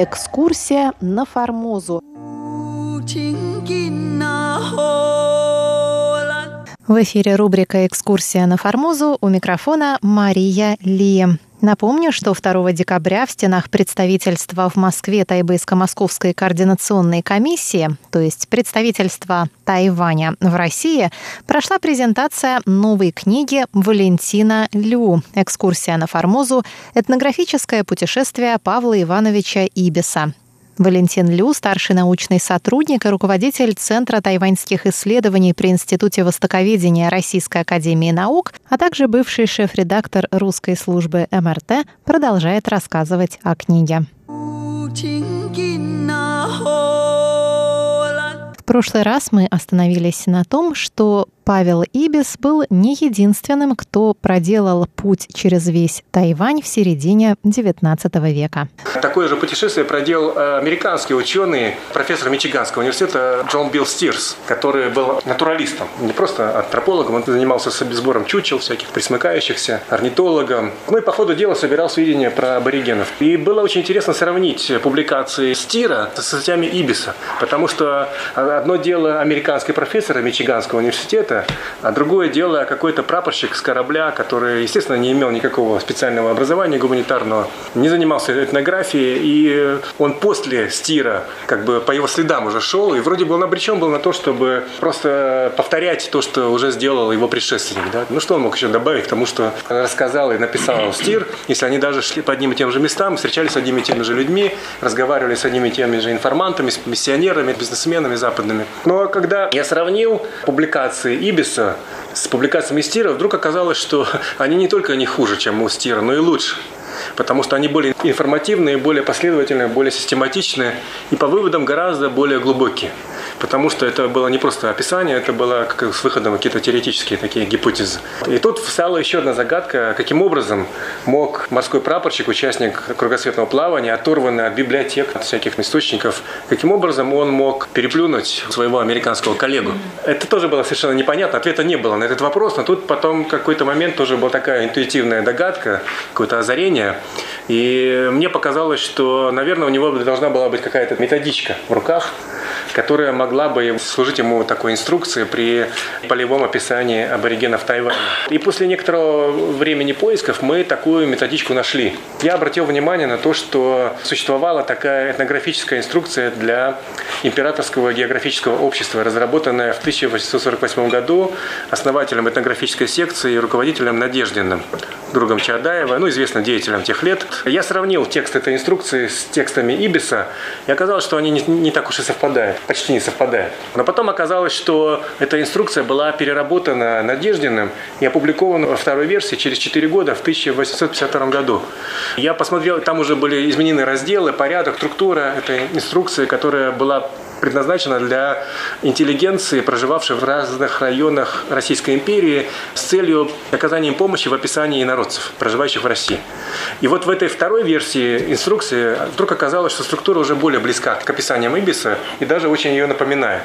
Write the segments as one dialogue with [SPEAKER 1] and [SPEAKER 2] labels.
[SPEAKER 1] Экскурсия на Формозу. В эфире рубрика «Экскурсия на Формозу» у микрофона Мария Ли. Напомню, что 2 декабря в стенах представительства в Москве Тайбэйско-Московской координационной комиссии, то есть представительства Тайваня в России, прошла презентация новой книги Валентина Лю «Экскурсия на Формозу. Этнографическое путешествие Павла Ивановича Ибиса». Валентин Лю, старший научный сотрудник и руководитель Центра тайваньских исследований при Институте Востоковедения Российской Академии Наук, а также бывший шеф-редактор русской службы МРТ, продолжает рассказывать о книге. В прошлый раз мы остановились на том, что Павел Ибис был не единственным, кто проделал путь через весь Тайвань в середине XIX века.
[SPEAKER 2] Такое же путешествие проделал э, американский ученый, профессор Мичиганского университета Джон Билл Стирс, который был натуралистом, не просто антропологом, он занимался сбором чучел всяких, присмыкающихся, орнитологом. Ну и по ходу дела собирал сведения про аборигенов. И было очень интересно сравнить публикации Стира с статьями Ибиса, потому что одно дело американский профессор Мичиганского университета, а другое дело какой-то прапорщик с корабля, который, естественно, не имел никакого специального образования гуманитарного, не занимался этнографией, и он после стира, как бы по его следам уже шел, и вроде бы он обречен был на то, чтобы просто повторять то, что уже сделал его предшественник. Да? Ну что он мог еще добавить к тому, что рассказал и написал стир, если они даже шли по одним и тем же местам, встречались с одними и теми же людьми, разговаривали с одними и теми же информантами, с миссионерами, бизнесменами западными. Но когда я сравнил публикации Ибиса с публикациями Стира, вдруг оказалось, что они не только не хуже, чем у но и лучше. Потому что они более информативные, более последовательные, более систематичные и по выводам гораздо более глубокие потому что это было не просто описание, это было как с выходом какие-то теоретические такие гипотезы. И тут встала еще одна загадка, каким образом мог морской прапорщик, участник кругосветного плавания, оторванный от библиотек, от всяких источников, каким образом он мог переплюнуть своего американского коллегу. Это тоже было совершенно непонятно, ответа не было на этот вопрос, но тут потом какой-то момент тоже была такая интуитивная догадка, какое-то озарение, и мне показалось, что, наверное, у него должна была быть какая-то методичка в руках, которая могла бы служить ему такой инструкцией при полевом описании аборигенов Тайваня. И после некоторого времени поисков мы такую методичку нашли. Я обратил внимание на то, что существовала такая этнографическая инструкция для Императорского географического общества, разработанная в 1848 году основателем этнографической секции и руководителем Надеждиным, другом Чадаева, ну, известным деятелем тех лет. Я сравнил текст этой инструкции с текстами Ибиса, и оказалось, что они не, не так уж и совпадают почти не совпадает. Но потом оказалось, что эта инструкция была переработана Надеждиным и опубликована во второй версии через 4 года, в 1852 году. Я посмотрел, там уже были изменены разделы, порядок, структура этой инструкции, которая была предназначена для интеллигенции, проживавшей в разных районах Российской империи с целью оказания им помощи в описании инородцев, проживающих в России. И вот в этой второй версии инструкции вдруг оказалось, что структура уже более близка к описаниям Ибиса и даже очень ее напоминает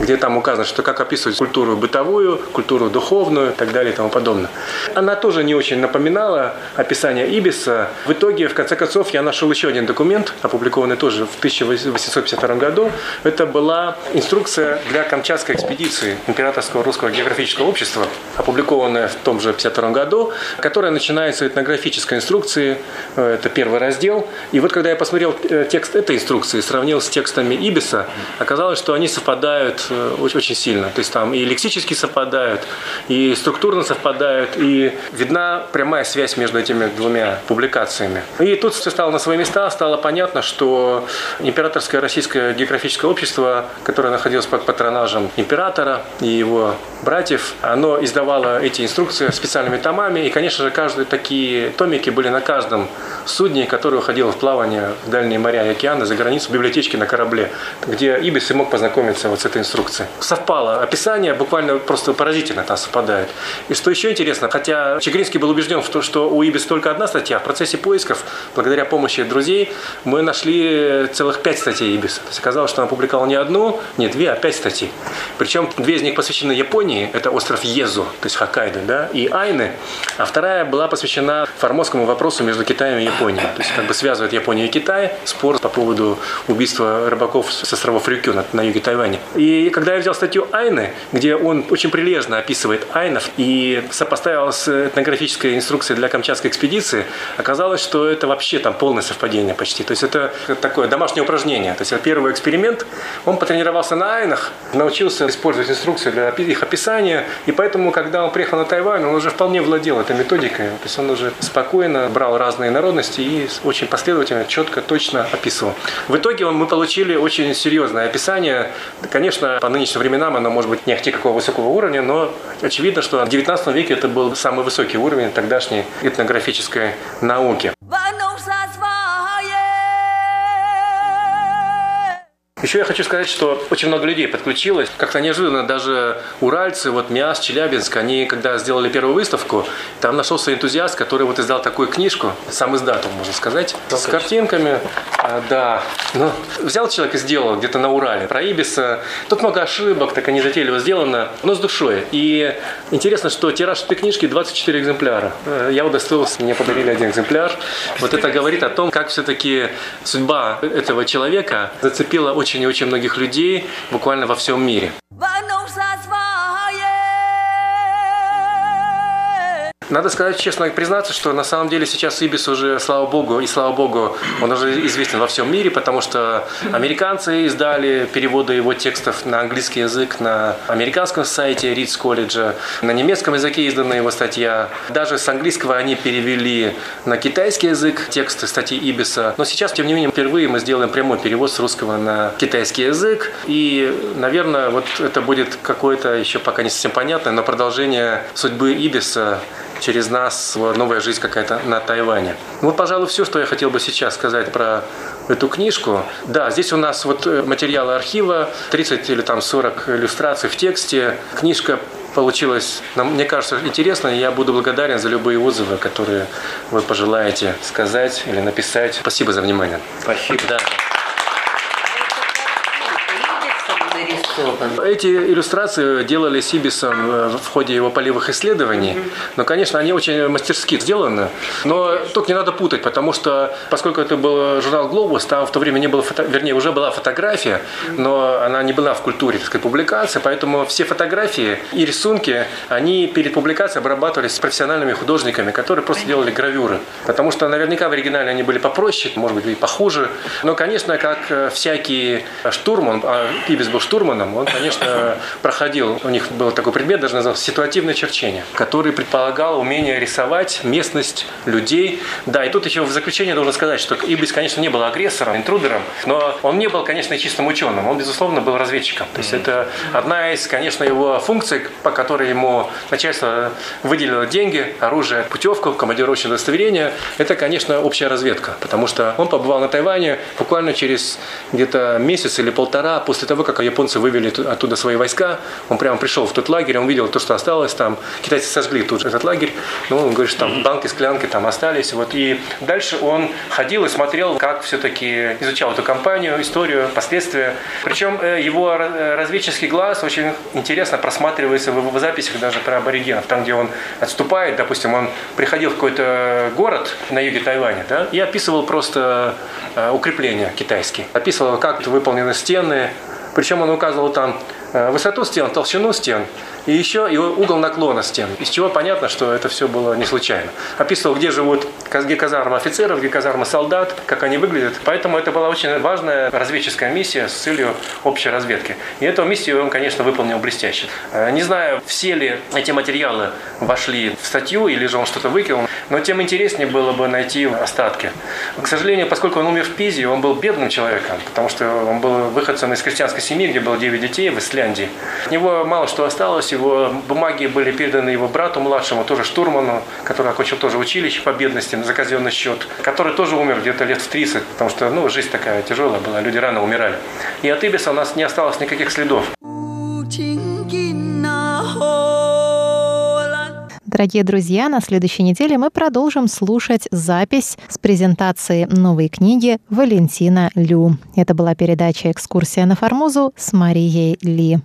[SPEAKER 2] где там указано, что как описывать культуру бытовую, культуру духовную и так далее и тому подобное. Она тоже не очень напоминала описание Ибиса. В итоге, в конце концов, я нашел еще один документ, опубликованный тоже в 1852 году. Это была инструкция для Камчатской экспедиции Императорского русского географического общества, опубликованная в том же 1952 году, которая начинается этнографической инструкции. Э, это первый раздел. И вот когда я посмотрел э, текст этой инструкции, сравнил с текстами Ибиса, оказалось, что они совпадают очень, очень сильно. То есть там и лексически совпадают, и структурно совпадают, и видна прямая связь между этими двумя публикациями. И тут все стало на свои места, стало понятно, что Императорское российское географическое общество, которое находилось под патронажем императора и его братьев, оно издавало эти инструкции специальными томами, и, конечно же, каждые такие томики были на каждом судне, которое уходило в плавание в дальние моря и океаны, за границу, в библиотечке на корабле, где Ибис и мог познакомиться вот с этой инструкцией инструкции. Совпало. Описание буквально просто поразительно там совпадает. И что еще интересно, хотя Чегринский был убежден в том, что у Ибис только одна статья, в процессе поисков, благодаря помощи друзей, мы нашли целых пять статей Ибис. То есть оказалось, что он опубликовал не одну, не две, а пять статей. Причем две из них посвящены Японии, это остров Езу, то есть Хоккайдо, да, и Айны, а вторая была посвящена формозскому вопросу между Китаем и Японией. То есть как бы связывает Японию и Китай, спор по поводу убийства рыбаков с островов Рюкю на, на юге Тайваня. И когда я взял статью Айны, где он очень прилежно описывает айнов и сопоставил с этнографической инструкцией для Камчатской экспедиции, оказалось, что это вообще там полное совпадение почти. То есть это такое домашнее упражнение. То есть первый эксперимент, он потренировался на айнах, научился использовать инструкции для их описания, и поэтому, когда он приехал на Тайвань, он уже вполне владел этой методикой. То есть он уже спокойно брал разные народности и очень последовательно, четко, точно описывал. В итоге мы получили очень серьезное описание. Конечно, по нынешним временам оно может быть не ахти какого высокого уровня, но очевидно, что в 19 веке это был самый высокий уровень тогдашней этнографической науки. Еще я хочу сказать, что очень много людей подключилось. Как-то неожиданно даже уральцы, вот МИАС, Челябинск, они когда сделали первую выставку, там нашелся энтузиаст, который вот издал такую книжку, сам издател, можно сказать, с картинками. А, да, ну, взял человек и сделал где-то на Урале про Ибиса. Тут много ошибок, так они затейливо сделано, но с душой. И интересно, что тираж этой книжки 24 экземпляра. Э, я удостоился, мне подарили один экземпляр. Вот это говорит о том, как все-таки судьба этого человека зацепила очень и очень многих людей буквально во всем мире. Надо сказать честно, признаться, что на самом деле сейчас Ибис уже, слава богу, и слава богу, он уже известен во всем мире, потому что американцы издали переводы его текстов на английский язык на американском сайте Ридс колледжа, на немецком языке издана его статья. Даже с английского они перевели на китайский язык тексты статьи Ибиса. Но сейчас, тем не менее, впервые мы сделаем прямой перевод с русского на китайский язык. И, наверное, вот это будет какое-то еще пока не совсем понятное, но продолжение судьбы Ибиса через нас новая жизнь какая-то на Тайване. Вот, пожалуй, все, что я хотел бы сейчас сказать про эту книжку. Да, здесь у нас вот э, материалы архива, 30 или там 40 иллюстраций в тексте. Книжка получилась, мне кажется, интересно, я буду благодарен за любые отзывы, которые вы пожелаете сказать или написать. Спасибо за внимание.
[SPEAKER 3] Спасибо.
[SPEAKER 2] Да. Эти иллюстрации делали Сибисом э, в ходе его полевых исследований. Но, конечно, они очень мастерски сделаны. Но только не надо путать, потому что, поскольку это был журнал «Глобус», там в то время не было, фото... вернее, уже была фотография, но она не была в культуре, так сказать, публикации, поэтому все фотографии и рисунки, они перед публикацией обрабатывались профессиональными художниками, которые просто делали гравюры. Потому что наверняка в оригинале они были попроще, может быть, и похуже. Но, конечно, как э, всякий штурман, а Пибис был штурманом, Ленноном, он, конечно, проходил, у них был такой предмет, даже назывался ситуативное черчение, который предполагал умение рисовать местность, людей. Да, и тут еще в заключение должен сказать, что Ибис, конечно, не был агрессором, интрудером, но он не был, конечно, чистым ученым, он, безусловно, был разведчиком. То есть это одна из, конечно, его функций, по которой ему начальство выделило деньги, оружие, путевку, командировочное удостоверение, это, конечно, общая разведка, потому что он побывал на Тайване буквально через где-то месяц или полтора после того, как японцы вывели вывели оттуда свои войска. Он прямо пришел в тот лагерь, он видел то, что осталось там. Китайцы сожгли тут же этот лагерь. Ну, он говорит, что там банки, склянки там остались. Вот. И дальше он ходил и смотрел, как все-таки изучал эту компанию, историю, последствия. Причем э, его разведческий глаз очень интересно просматривается в, в записях даже про аборигенов. Там, где он отступает, допустим, он приходил в какой-то город на юге Тайваня да, и описывал просто э, укрепления китайские. Описывал, как выполнены стены, причем он указывал там э, высоту стен, толщину стен, и еще и угол наклона стен, из чего понятно, что это все было не случайно. Описывал, где живут, где казармы офицеров, где казармы солдат, как они выглядят. Поэтому это была очень важная разведческая миссия с целью общей разведки. И эту миссию он, конечно, выполнил блестяще. Э, не знаю, все ли эти материалы вошли в статью или же он что-то выкинул, но тем интереснее было бы найти остатки. К сожалению, поскольку он умер в Пизе, он был бедным человеком, потому что он был выходцем из крестьянской семьи, где было 9 детей в Исляндии. От него мало что осталось, его бумаги были переданы его брату младшему, тоже штурману, который окончил тоже училище по бедности за казенный счет, который тоже умер где-то лет в 30, потому что ну, жизнь такая тяжелая была, люди рано умирали. И от Ибиса у нас не осталось никаких следов.
[SPEAKER 1] Дорогие друзья, на следующей неделе мы продолжим слушать запись с презентации новой книги Валентина Лю. Это была передача «Экскурсия на Формозу» с Марией Ли.